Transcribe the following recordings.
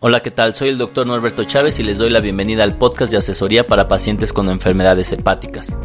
Hola, ¿qué tal? Soy el doctor Norberto Chávez y les doy la bienvenida al podcast de asesoría para pacientes con enfermedades hepáticas.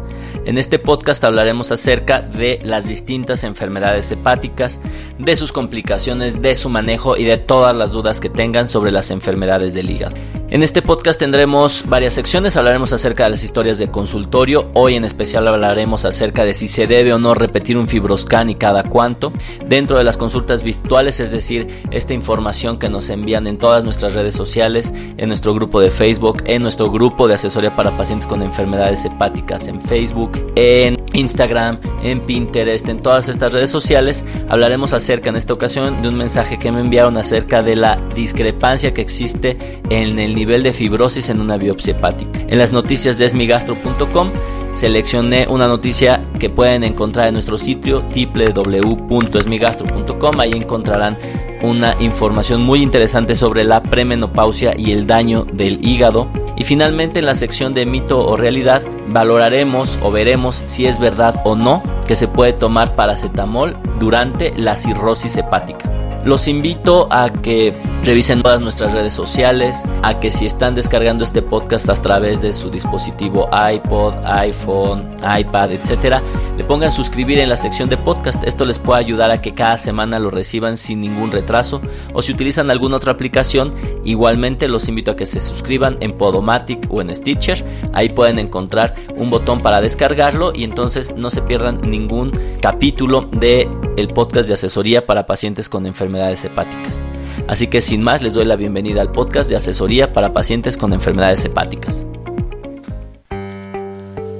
En este podcast hablaremos acerca de las distintas enfermedades hepáticas, de sus complicaciones, de su manejo y de todas las dudas que tengan sobre las enfermedades del hígado. En este podcast tendremos varias secciones, hablaremos acerca de las historias de consultorio, hoy en especial hablaremos acerca de si se debe o no repetir un fibroscan y cada cuánto, dentro de las consultas virtuales, es decir, esta información que nos envían en todas nuestras redes sociales, en nuestro grupo de Facebook, en nuestro grupo de asesoría para pacientes con enfermedades hepáticas en Facebook, en Instagram, en Pinterest, en todas estas redes sociales. Hablaremos acerca en esta ocasión de un mensaje que me enviaron acerca de la discrepancia que existe en el nivel de fibrosis en una biopsia hepática. En las noticias de esmigastro.com seleccioné una noticia que pueden encontrar en nuestro sitio www.esmigastro.com. Ahí encontrarán una información muy interesante sobre la premenopausia y el daño del hígado. Y finalmente en la sección de mito o realidad valoraremos o veremos si es verdad o no que se puede tomar paracetamol durante la cirrosis hepática. Los invito a que revisen todas nuestras redes sociales, a que si están descargando este podcast a través de su dispositivo iPod, iPhone, iPad, etcétera, le pongan suscribir en la sección de podcast. Esto les puede ayudar a que cada semana lo reciban sin ningún retraso. O si utilizan alguna otra aplicación, igualmente los invito a que se suscriban en Podomatic o en Stitcher. Ahí pueden encontrar un botón para descargarlo y entonces no se pierdan ningún capítulo de el podcast de asesoría para pacientes con enfermedades hepáticas. Así que sin más les doy la bienvenida al podcast de asesoría para pacientes con enfermedades hepáticas.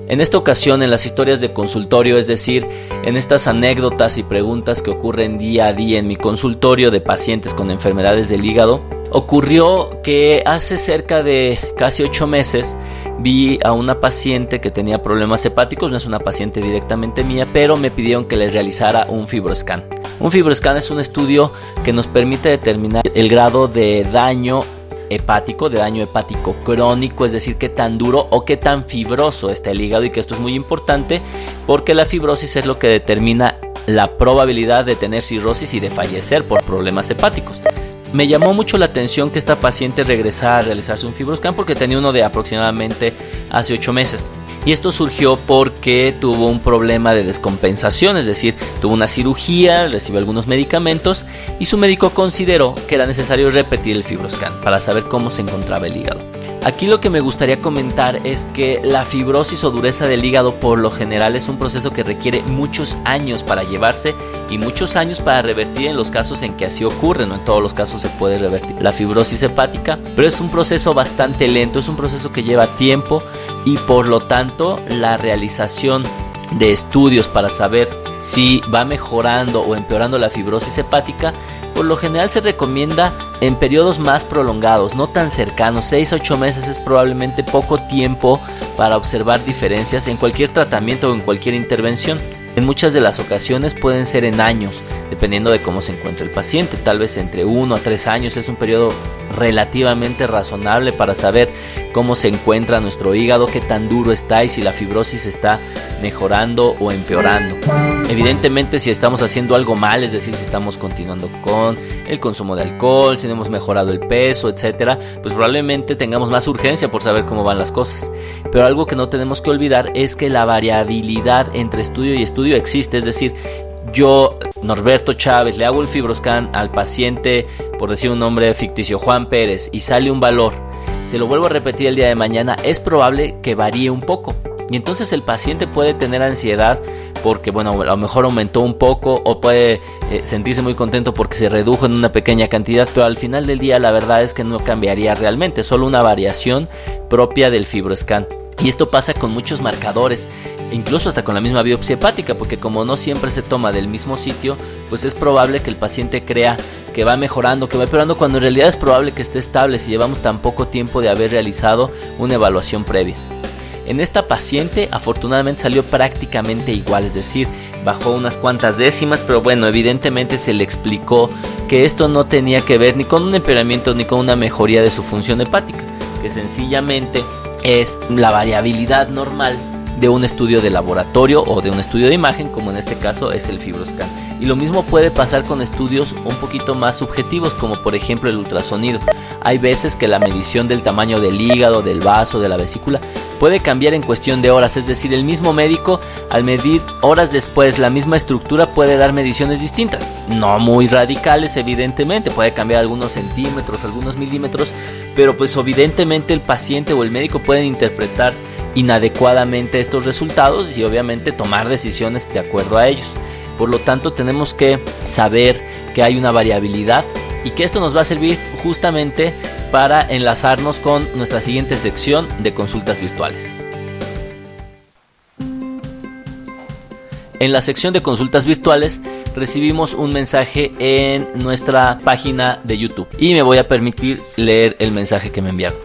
En esta ocasión, en las historias de consultorio, es decir, en estas anécdotas y preguntas que ocurren día a día en mi consultorio de pacientes con enfermedades del hígado, ocurrió que hace cerca de casi ocho meses vi a una paciente que tenía problemas hepáticos, no es una paciente directamente mía, pero me pidieron que le realizara un fibroscan. Un fibroscan es un estudio que nos permite determinar el grado de daño hepático, de daño hepático crónico, es decir, qué tan duro o qué tan fibroso está el hígado y que esto es muy importante porque la fibrosis es lo que determina la probabilidad de tener cirrosis y de fallecer por problemas hepáticos. Me llamó mucho la atención que esta paciente regresara a realizarse un fibroscan porque tenía uno de aproximadamente hace 8 meses. Y esto surgió porque tuvo un problema de descompensación, es decir, tuvo una cirugía, recibió algunos medicamentos y su médico consideró que era necesario repetir el fibroscan para saber cómo se encontraba el hígado. Aquí lo que me gustaría comentar es que la fibrosis o dureza del hígado por lo general es un proceso que requiere muchos años para llevarse y muchos años para revertir en los casos en que así ocurre, no en todos los casos se puede revertir la fibrosis hepática, pero es un proceso bastante lento, es un proceso que lleva tiempo y por lo tanto la realización de estudios para saber si va mejorando o empeorando la fibrosis hepática por lo general se recomienda en periodos más prolongados, no tan cercanos, 6-8 meses es probablemente poco tiempo para observar diferencias en cualquier tratamiento o en cualquier intervención. En muchas de las ocasiones pueden ser en años, dependiendo de cómo se encuentra el paciente, tal vez entre 1 a 3 años es un periodo relativamente razonable para saber cómo se encuentra nuestro hígado, qué tan duro está y si la fibrosis está mejorando o empeorando. Evidentemente si estamos haciendo algo mal, es decir, si estamos continuando con el consumo de alcohol, si no hemos mejorado el peso, etcétera, pues probablemente tengamos más urgencia por saber cómo van las cosas. Pero algo que no tenemos que olvidar es que la variabilidad entre estudio y estudio existe, es decir, yo, Norberto Chávez, le hago el fibroscan al paciente, por decir un nombre ficticio, Juan Pérez, y sale un valor, se lo vuelvo a repetir el día de mañana, es probable que varíe un poco. Y entonces el paciente puede tener ansiedad porque, bueno, a lo mejor aumentó un poco o puede eh, sentirse muy contento porque se redujo en una pequeña cantidad, pero al final del día la verdad es que no cambiaría realmente, solo una variación propia del fibroscan. Y esto pasa con muchos marcadores, incluso hasta con la misma biopsia hepática, porque como no siempre se toma del mismo sitio, pues es probable que el paciente crea que va mejorando, que va empeorando, cuando en realidad es probable que esté estable si llevamos tan poco tiempo de haber realizado una evaluación previa. En esta paciente afortunadamente salió prácticamente igual, es decir, bajó unas cuantas décimas, pero bueno, evidentemente se le explicó que esto no tenía que ver ni con un empeoramiento ni con una mejoría de su función hepática, que sencillamente es la variabilidad normal de un estudio de laboratorio o de un estudio de imagen, como en este caso es el fibroscan. Y lo mismo puede pasar con estudios un poquito más subjetivos, como por ejemplo el ultrasonido. Hay veces que la medición del tamaño del hígado, del vaso, de la vesícula, puede cambiar en cuestión de horas, es decir, el mismo médico al medir horas después la misma estructura puede dar mediciones distintas, no muy radicales evidentemente, puede cambiar algunos centímetros, algunos milímetros, pero pues evidentemente el paciente o el médico pueden interpretar inadecuadamente estos resultados y obviamente tomar decisiones de acuerdo a ellos. Por lo tanto tenemos que saber que hay una variabilidad y que esto nos va a servir justamente para enlazarnos con nuestra siguiente sección de consultas virtuales. En la sección de consultas virtuales recibimos un mensaje en nuestra página de YouTube y me voy a permitir leer el mensaje que me enviaron.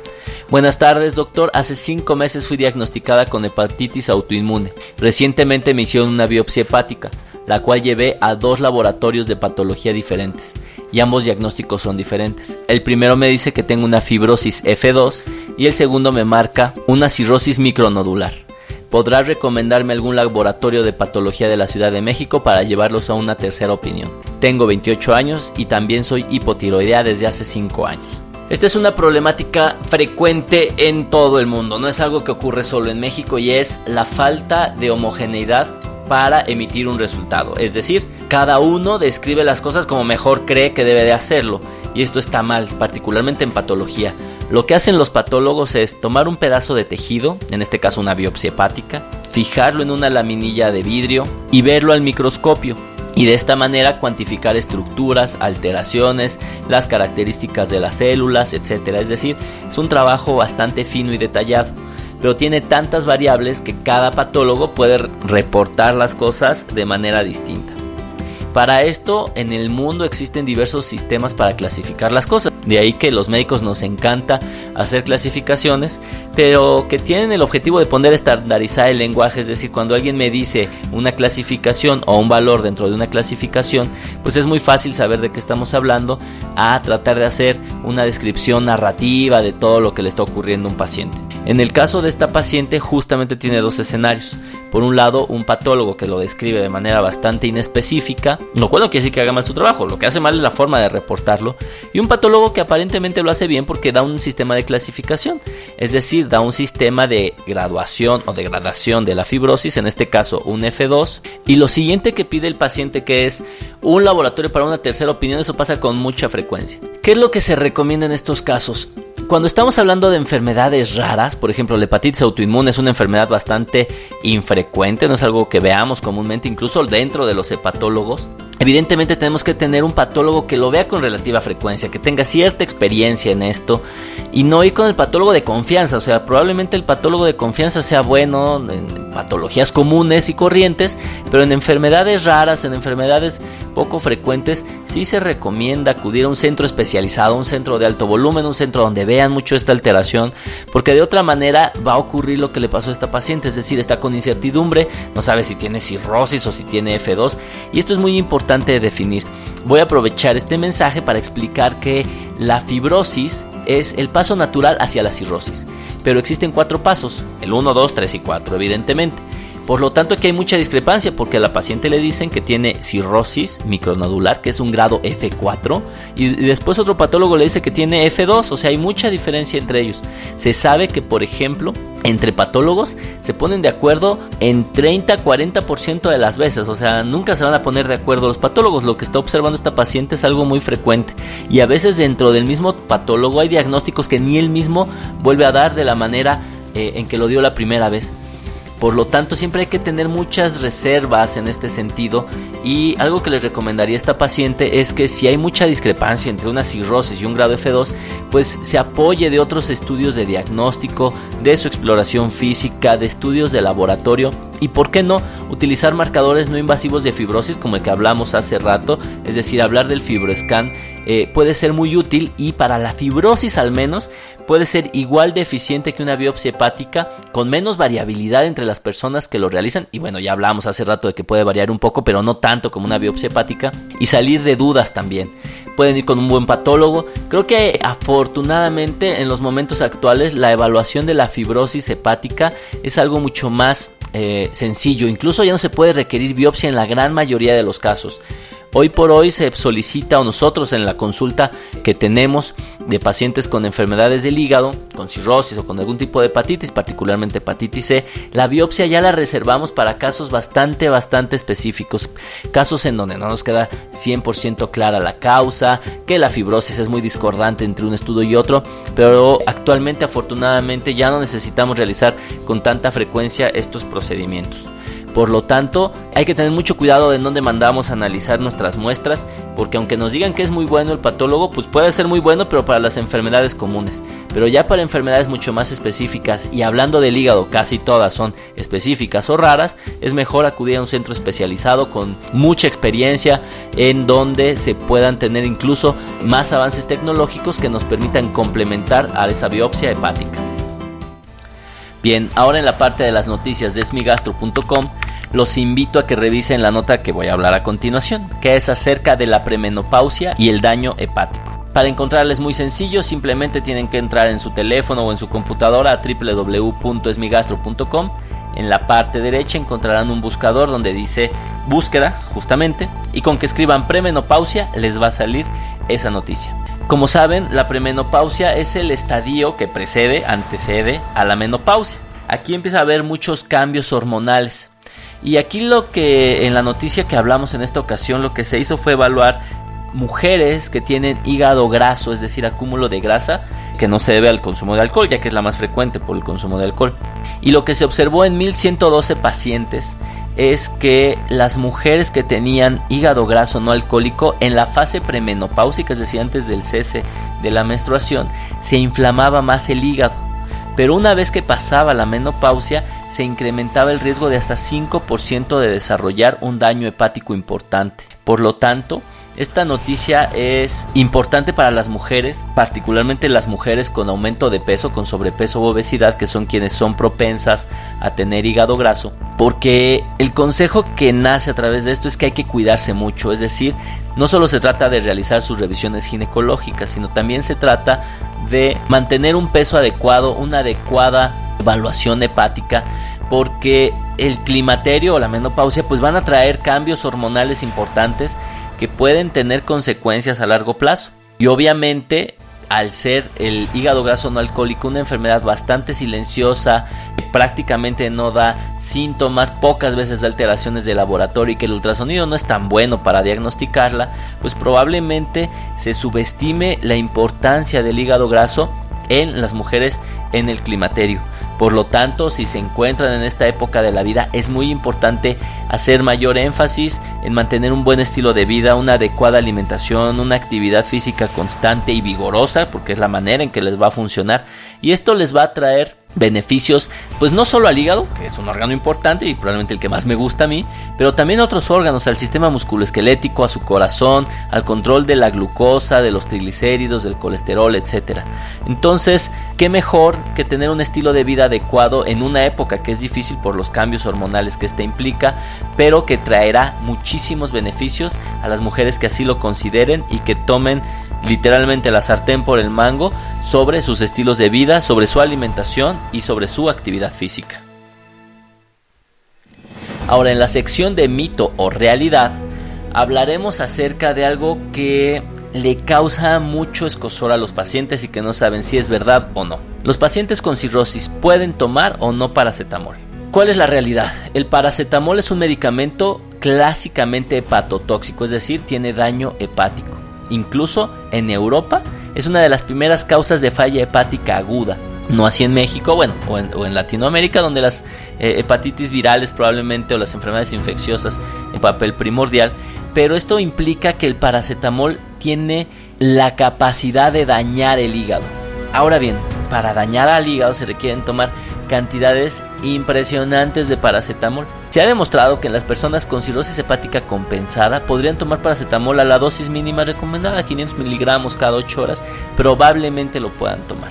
Buenas tardes, doctor. Hace cinco meses fui diagnosticada con hepatitis autoinmune. Recientemente me hicieron una biopsia hepática, la cual llevé a dos laboratorios de patología diferentes, y ambos diagnósticos son diferentes. El primero me dice que tengo una fibrosis F2 y el segundo me marca una cirrosis micronodular. ¿Podrá recomendarme algún laboratorio de patología de la Ciudad de México para llevarlos a una tercera opinión? Tengo 28 años y también soy hipotiroidea desde hace 5 años. Esta es una problemática frecuente en todo el mundo, no es algo que ocurre solo en México y es la falta de homogeneidad para emitir un resultado. Es decir, cada uno describe las cosas como mejor cree que debe de hacerlo y esto está mal, particularmente en patología. Lo que hacen los patólogos es tomar un pedazo de tejido, en este caso una biopsia hepática, fijarlo en una laminilla de vidrio y verlo al microscopio y de esta manera cuantificar estructuras, alteraciones, las características de las células, etc. Es decir, es un trabajo bastante fino y detallado, pero tiene tantas variables que cada patólogo puede reportar las cosas de manera distinta. Para esto, en el mundo existen diversos sistemas para clasificar las cosas. De ahí que los médicos nos encanta hacer clasificaciones, pero que tienen el objetivo de poner estandarizar el lenguaje. Es decir, cuando alguien me dice una clasificación o un valor dentro de una clasificación, pues es muy fácil saber de qué estamos hablando a tratar de hacer una descripción narrativa de todo lo que le está ocurriendo a un paciente. En el caso de esta paciente justamente tiene dos escenarios. Por un lado, un patólogo que lo describe de manera bastante inespecífica, lo cual no quiere decir que haga mal su trabajo, lo que hace mal es la forma de reportarlo, y un patólogo que aparentemente lo hace bien porque da un sistema de clasificación, es decir, da un sistema de graduación o degradación de la fibrosis, en este caso un F2, y lo siguiente que pide el paciente que es un laboratorio para una tercera opinión, eso pasa con mucha frecuencia. ¿Qué es lo que se recomienda en estos casos? Cuando estamos hablando de enfermedades raras, por ejemplo, la hepatitis autoinmune es una enfermedad bastante infrecuente, no es algo que veamos comúnmente, incluso dentro de los hepatólogos. Evidentemente tenemos que tener un patólogo que lo vea con relativa frecuencia, que tenga cierta experiencia en esto y no ir con el patólogo de confianza. O sea, probablemente el patólogo de confianza sea bueno en patologías comunes y corrientes, pero en enfermedades raras, en enfermedades poco frecuentes, sí se recomienda acudir a un centro especializado, un centro de alto volumen, un centro donde vean mucho esta alteración, porque de otra manera va a ocurrir lo que le pasó a esta paciente, es decir, está con incertidumbre, no sabe si tiene cirrosis o si tiene F2, y esto es muy importante de definir. Voy a aprovechar este mensaje para explicar que la fibrosis es el paso natural hacia la cirrosis, pero existen cuatro pasos, el 1, 2, 3 y 4 evidentemente. Por lo tanto, aquí hay mucha discrepancia porque a la paciente le dicen que tiene cirrosis micronodular, que es un grado F4, y después otro patólogo le dice que tiene F2, o sea, hay mucha diferencia entre ellos. Se sabe que, por ejemplo, entre patólogos se ponen de acuerdo en 30-40% de las veces, o sea, nunca se van a poner de acuerdo los patólogos. Lo que está observando esta paciente es algo muy frecuente y a veces dentro del mismo patólogo hay diagnósticos que ni él mismo vuelve a dar de la manera eh, en que lo dio la primera vez. Por lo tanto, siempre hay que tener muchas reservas en este sentido. Y algo que les recomendaría a esta paciente es que si hay mucha discrepancia entre una cirrosis y un grado F2, pues se apoye de otros estudios de diagnóstico, de su exploración física, de estudios de laboratorio y por qué no utilizar marcadores no invasivos de fibrosis como el que hablamos hace rato, es decir, hablar del fibroscan eh, puede ser muy útil y para la fibrosis al menos puede ser igual de eficiente que una biopsia hepática con menos variabilidad entre las personas que lo realizan. Y bueno ya hablamos hace rato de que puede variar un poco pero no tanto como una biopsia hepática. Y salir de dudas también. Pueden ir con un buen patólogo. Creo que afortunadamente en los momentos actuales la evaluación de la fibrosis hepática es algo mucho más eh, sencillo. Incluso ya no se puede requerir biopsia en la gran mayoría de los casos. Hoy por hoy se solicita o nosotros en la consulta que tenemos de pacientes con enfermedades del hígado, con cirrosis o con algún tipo de hepatitis, particularmente hepatitis C, la biopsia ya la reservamos para casos bastante, bastante específicos. Casos en donde no nos queda 100% clara la causa, que la fibrosis es muy discordante entre un estudio y otro, pero actualmente afortunadamente ya no necesitamos realizar con tanta frecuencia estos procedimientos. Por lo tanto, hay que tener mucho cuidado de dónde mandamos a analizar nuestras muestras, porque aunque nos digan que es muy bueno el patólogo, pues puede ser muy bueno, pero para las enfermedades comunes. Pero ya para enfermedades mucho más específicas, y hablando del hígado, casi todas son específicas o raras, es mejor acudir a un centro especializado con mucha experiencia, en donde se puedan tener incluso más avances tecnológicos que nos permitan complementar a esa biopsia hepática. Bien, ahora en la parte de las noticias de esmigastro.com los invito a que revisen la nota que voy a hablar a continuación, que es acerca de la premenopausia y el daño hepático. Para encontrarles muy sencillo, simplemente tienen que entrar en su teléfono o en su computadora a www.esmigastro.com. En la parte derecha encontrarán un buscador donde dice búsqueda, justamente, y con que escriban premenopausia les va a salir esa noticia. Como saben, la premenopausia es el estadio que precede, antecede a la menopausia. Aquí empieza a haber muchos cambios hormonales. Y aquí lo que en la noticia que hablamos en esta ocasión lo que se hizo fue evaluar mujeres que tienen hígado graso, es decir, acúmulo de grasa, que no se debe al consumo de alcohol, ya que es la más frecuente por el consumo de alcohol. Y lo que se observó en 1112 pacientes es que las mujeres que tenían hígado graso no alcohólico en la fase premenopáusica, es decir, antes del cese de la menstruación, se inflamaba más el hígado. Pero una vez que pasaba la menopausia, se incrementaba el riesgo de hasta 5% de desarrollar un daño hepático importante. Por lo tanto, esta noticia es importante para las mujeres, particularmente las mujeres con aumento de peso, con sobrepeso o obesidad, que son quienes son propensas a tener hígado graso, porque el consejo que nace a través de esto es que hay que cuidarse mucho, es decir, no solo se trata de realizar sus revisiones ginecológicas, sino también se trata de mantener un peso adecuado, una adecuada evaluación hepática, porque el climaterio o la menopausia pues van a traer cambios hormonales importantes que pueden tener consecuencias a largo plazo. Y obviamente al ser el hígado graso no alcohólico una enfermedad bastante silenciosa, que prácticamente no da síntomas, pocas veces da alteraciones de laboratorio y que el ultrasonido no es tan bueno para diagnosticarla, pues probablemente se subestime la importancia del hígado graso en las mujeres en el climaterio. Por lo tanto, si se encuentran en esta época de la vida, es muy importante hacer mayor énfasis en mantener un buen estilo de vida, una adecuada alimentación, una actividad física constante y vigorosa, porque es la manera en que les va a funcionar. Y esto les va a traer beneficios, pues no solo al hígado, que es un órgano importante y probablemente el que más me gusta a mí, pero también a otros órganos, al sistema musculoesquelético, a su corazón, al control de la glucosa, de los triglicéridos, del colesterol, etcétera. Entonces, qué mejor que tener un estilo de vida adecuado en una época que es difícil por los cambios hormonales que este implica, pero que traerá muchísimos beneficios a las mujeres que así lo consideren y que tomen literalmente la sartén por el mango sobre sus estilos de vida, sobre su alimentación y sobre su actividad física. Ahora en la sección de mito o realidad hablaremos acerca de algo que le causa mucho escosor a los pacientes y que no saben si es verdad o no. Los pacientes con cirrosis pueden tomar o no paracetamol. ¿Cuál es la realidad? El paracetamol es un medicamento clásicamente hepatotóxico, es decir, tiene daño hepático. Incluso en Europa es una de las primeras causas de falla hepática aguda. No así en México, bueno, o en, Latinoamérica, donde las eh, hepatitis virales probablemente o las enfermedades infecciosas en papel primordial. Pero esto implica que el paracetamol tiene la capacidad de dañar el hígado. Ahora bien, para dañar al hígado se requieren tomar cantidades impresionantes de paracetamol. Se ha demostrado que en las personas con cirrosis hepática compensada podrían tomar paracetamol a la dosis mínima recomendada, 500 miligramos cada 8 horas, probablemente lo puedan tomar.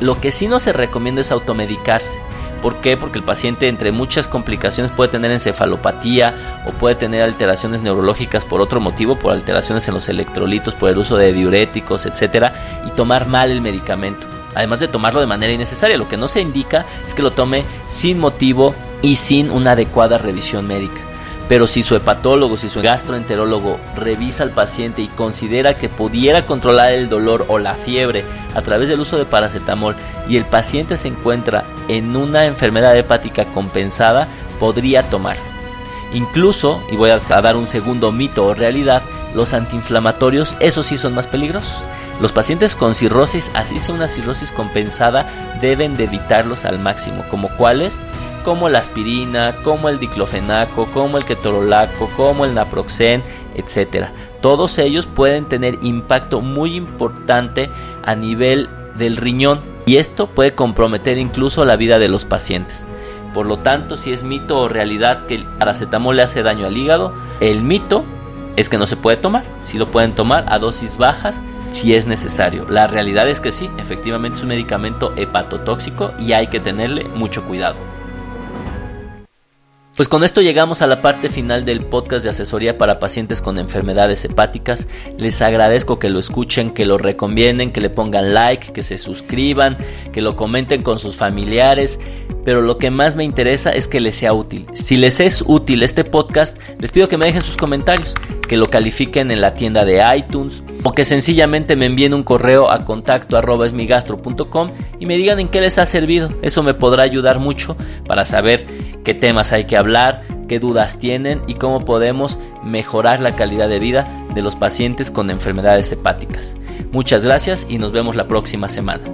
Lo que sí no se recomienda es automedicarse, ¿Por qué? Porque el paciente entre muchas complicaciones puede tener encefalopatía o puede tener alteraciones neurológicas por otro motivo, por alteraciones en los electrolitos, por el uso de diuréticos, etcétera, y tomar mal el medicamento. Además de tomarlo de manera innecesaria, lo que no se indica es que lo tome sin motivo y sin una adecuada revisión médica. Pero si su hepatólogo, si su gastroenterólogo revisa al paciente y considera que pudiera controlar el dolor o la fiebre a través del uso de paracetamol y el paciente se encuentra en una enfermedad hepática compensada, podría tomar. Incluso, y voy a dar un segundo mito o realidad, los antiinflamatorios, esos sí son más peligrosos. Los pacientes con cirrosis, así sea una cirrosis compensada, deben de evitarlos al máximo, como cuáles, como la aspirina, como el diclofenaco, como el ketorolaco, como el naproxen, etc. Todos ellos pueden tener impacto muy importante a nivel del riñón y esto puede comprometer incluso la vida de los pacientes. Por lo tanto, si es mito o realidad que el paracetamol le hace daño al hígado, el mito es que no se puede tomar. Si lo pueden tomar a dosis bajas si es necesario. La realidad es que sí, efectivamente es un medicamento hepatotóxico y hay que tenerle mucho cuidado. Pues con esto llegamos a la parte final del podcast de asesoría para pacientes con enfermedades hepáticas. Les agradezco que lo escuchen, que lo recomienden, que le pongan like, que se suscriban, que lo comenten con sus familiares. Pero lo que más me interesa es que les sea útil. Si les es útil este podcast, les pido que me dejen sus comentarios, que lo califiquen en la tienda de iTunes o que sencillamente me envíen un correo a contacto arroba y me digan en qué les ha servido. Eso me podrá ayudar mucho para saber qué temas hay que hablar, qué dudas tienen y cómo podemos mejorar la calidad de vida de los pacientes con enfermedades hepáticas. Muchas gracias y nos vemos la próxima semana.